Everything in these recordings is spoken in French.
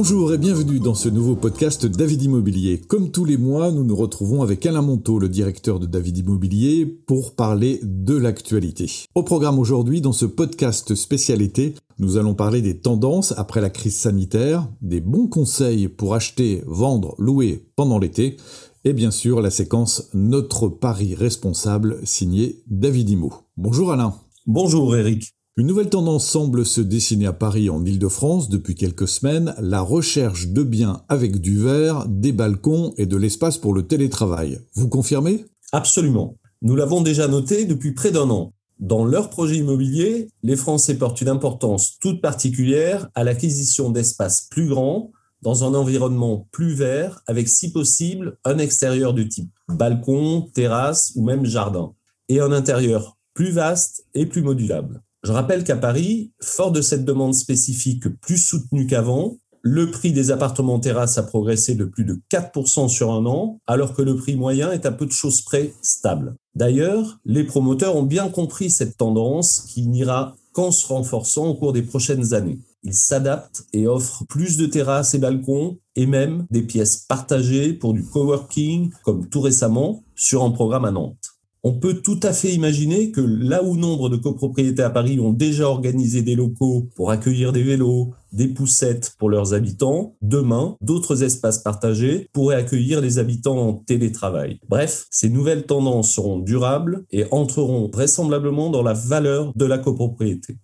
Bonjour et bienvenue dans ce nouveau podcast David Immobilier. Comme tous les mois, nous nous retrouvons avec Alain Monteau, le directeur de David Immobilier, pour parler de l'actualité. Au programme aujourd'hui, dans ce podcast spécialité, nous allons parler des tendances après la crise sanitaire, des bons conseils pour acheter, vendre, louer pendant l'été, et bien sûr la séquence Notre Paris responsable signée David Imo. Bonjour Alain. Bonjour Eric. Une nouvelle tendance semble se dessiner à Paris en Ile-de-France depuis quelques semaines, la recherche de biens avec du verre, des balcons et de l'espace pour le télétravail. Vous confirmez? Absolument. Nous l'avons déjà noté depuis près d'un an. Dans leur projet immobilier, les Français portent une importance toute particulière à l'acquisition d'espaces plus grands, dans un environnement plus vert, avec si possible un extérieur de type balcon, terrasse ou même jardin, et un intérieur plus vaste et plus modulable. Je rappelle qu'à Paris, fort de cette demande spécifique plus soutenue qu'avant, le prix des appartements terrasses a progressé de plus de 4% sur un an, alors que le prix moyen est à peu de choses près stable. D'ailleurs, les promoteurs ont bien compris cette tendance qui n'ira qu'en se renforçant au cours des prochaines années. Ils s'adaptent et offrent plus de terrasses et balcons et même des pièces partagées pour du coworking, comme tout récemment sur un programme à Nantes on peut tout à fait imaginer que là où nombre de copropriétés à Paris ont déjà organisé des locaux pour accueillir des vélos, des poussettes pour leurs habitants, demain, d'autres espaces partagés pourraient accueillir les habitants en télétravail. Bref, ces nouvelles tendances seront durables et entreront vraisemblablement dans la valeur de la copropriété.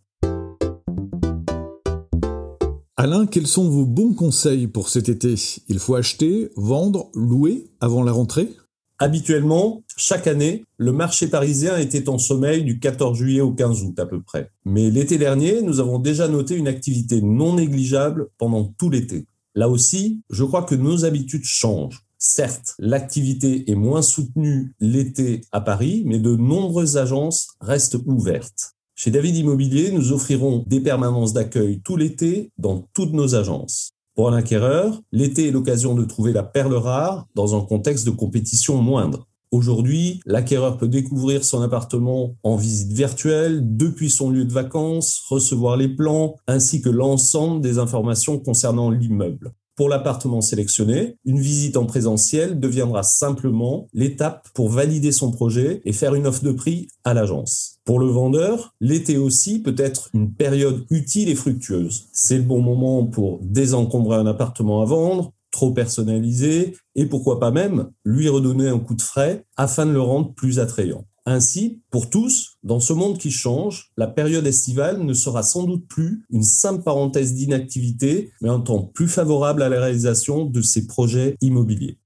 Alain, quels sont vos bons conseils pour cet été? Il faut acheter, vendre, louer avant la rentrée? Habituellement, chaque année, le marché parisien était en sommeil du 14 juillet au 15 août à peu près. Mais l'été dernier, nous avons déjà noté une activité non négligeable pendant tout l'été. Là aussi, je crois que nos habitudes changent. Certes, l'activité est moins soutenue l'été à Paris, mais de nombreuses agences restent ouvertes. Chez David Immobilier, nous offrirons des permanences d'accueil tout l'été dans toutes nos agences. Pour un acquéreur, l'été est l'occasion de trouver la perle rare dans un contexte de compétition moindre. Aujourd'hui, l'acquéreur peut découvrir son appartement en visite virtuelle depuis son lieu de vacances, recevoir les plans ainsi que l'ensemble des informations concernant l'immeuble. Pour l'appartement sélectionné, une visite en présentiel deviendra simplement l'étape pour valider son projet et faire une offre de prix à l'agence. Pour le vendeur, l'été aussi peut être une période utile et fructueuse. C'est le bon moment pour désencombrer un appartement à vendre, trop personnalisé, et pourquoi pas même lui redonner un coup de frais afin de le rendre plus attrayant. Ainsi, pour tous, dans ce monde qui change, la période estivale ne sera sans doute plus une simple parenthèse d'inactivité, mais un temps plus favorable à la réalisation de ces projets immobiliers.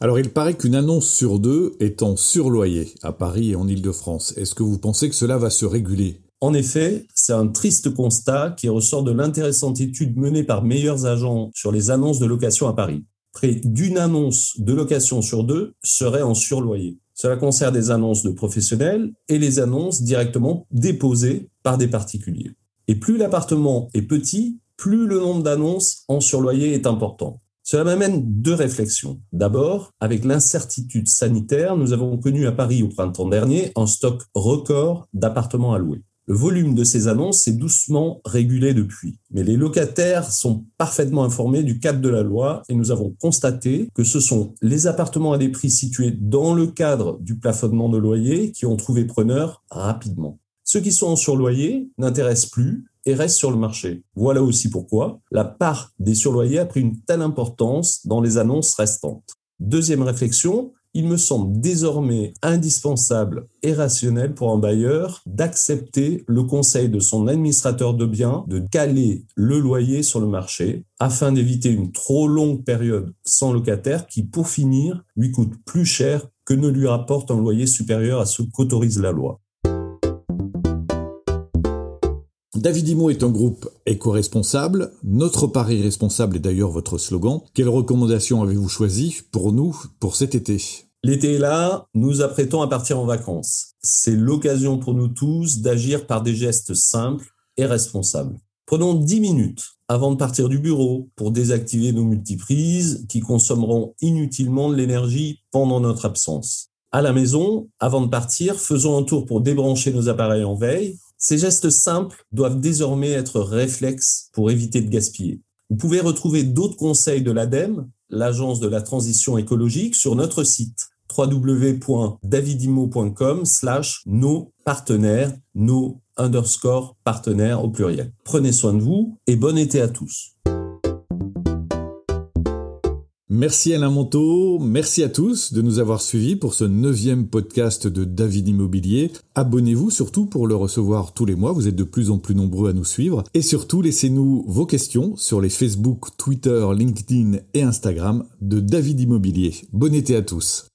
Alors il paraît qu'une annonce sur deux est en surloyer à Paris et en Ile-de-France. Est-ce que vous pensez que cela va se réguler? En effet, c'est un triste constat qui ressort de l'intéressante étude menée par Meilleurs Agents sur les annonces de location à Paris près d'une annonce de location sur deux serait en surloyer. Cela concerne des annonces de professionnels et les annonces directement déposées par des particuliers. Et plus l'appartement est petit, plus le nombre d'annonces en surloyer est important. Cela m'amène deux réflexions. D'abord, avec l'incertitude sanitaire, nous avons connu à Paris au printemps dernier un stock record d'appartements à louer. Le volume de ces annonces s'est doucement régulé depuis. Mais les locataires sont parfaitement informés du cadre de la loi et nous avons constaté que ce sont les appartements à des prix situés dans le cadre du plafonnement de loyer qui ont trouvé preneur rapidement. Ceux qui sont en surloyer n'intéressent plus et restent sur le marché. Voilà aussi pourquoi la part des surloyers a pris une telle importance dans les annonces restantes. Deuxième réflexion, il me semble désormais indispensable et rationnel pour un bailleur d'accepter le conseil de son administrateur de biens de caler le loyer sur le marché afin d'éviter une trop longue période sans locataire qui, pour finir, lui coûte plus cher que ne lui rapporte un loyer supérieur à ce qu'autorise la loi. David Imo est un groupe éco-responsable. Notre pari responsable est d'ailleurs votre slogan. Quelles recommandations avez-vous choisies pour nous pour cet été? L'été est là, nous apprêtons à partir en vacances. C'est l'occasion pour nous tous d'agir par des gestes simples et responsables. Prenons 10 minutes avant de partir du bureau pour désactiver nos multiprises qui consommeront inutilement de l'énergie pendant notre absence. À la maison, avant de partir, faisons un tour pour débrancher nos appareils en veille Ces gestes simples doivent désormais être réflexes pour éviter de gaspiller. Vous pouvez retrouver d'autres conseils de l'ADEME, l'Agence de la transition écologique, sur notre site www.davidimo.com slash nos partenaires, nos underscore partenaires au pluriel. Prenez soin de vous et bon été à tous. Merci Alain Monteau, merci à tous de nous avoir suivis pour ce neuvième podcast de David Immobilier. Abonnez-vous surtout pour le recevoir tous les mois, vous êtes de plus en plus nombreux à nous suivre. Et surtout, laissez-nous vos questions sur les Facebook, Twitter, LinkedIn et Instagram de David Immobilier. Bon été à tous.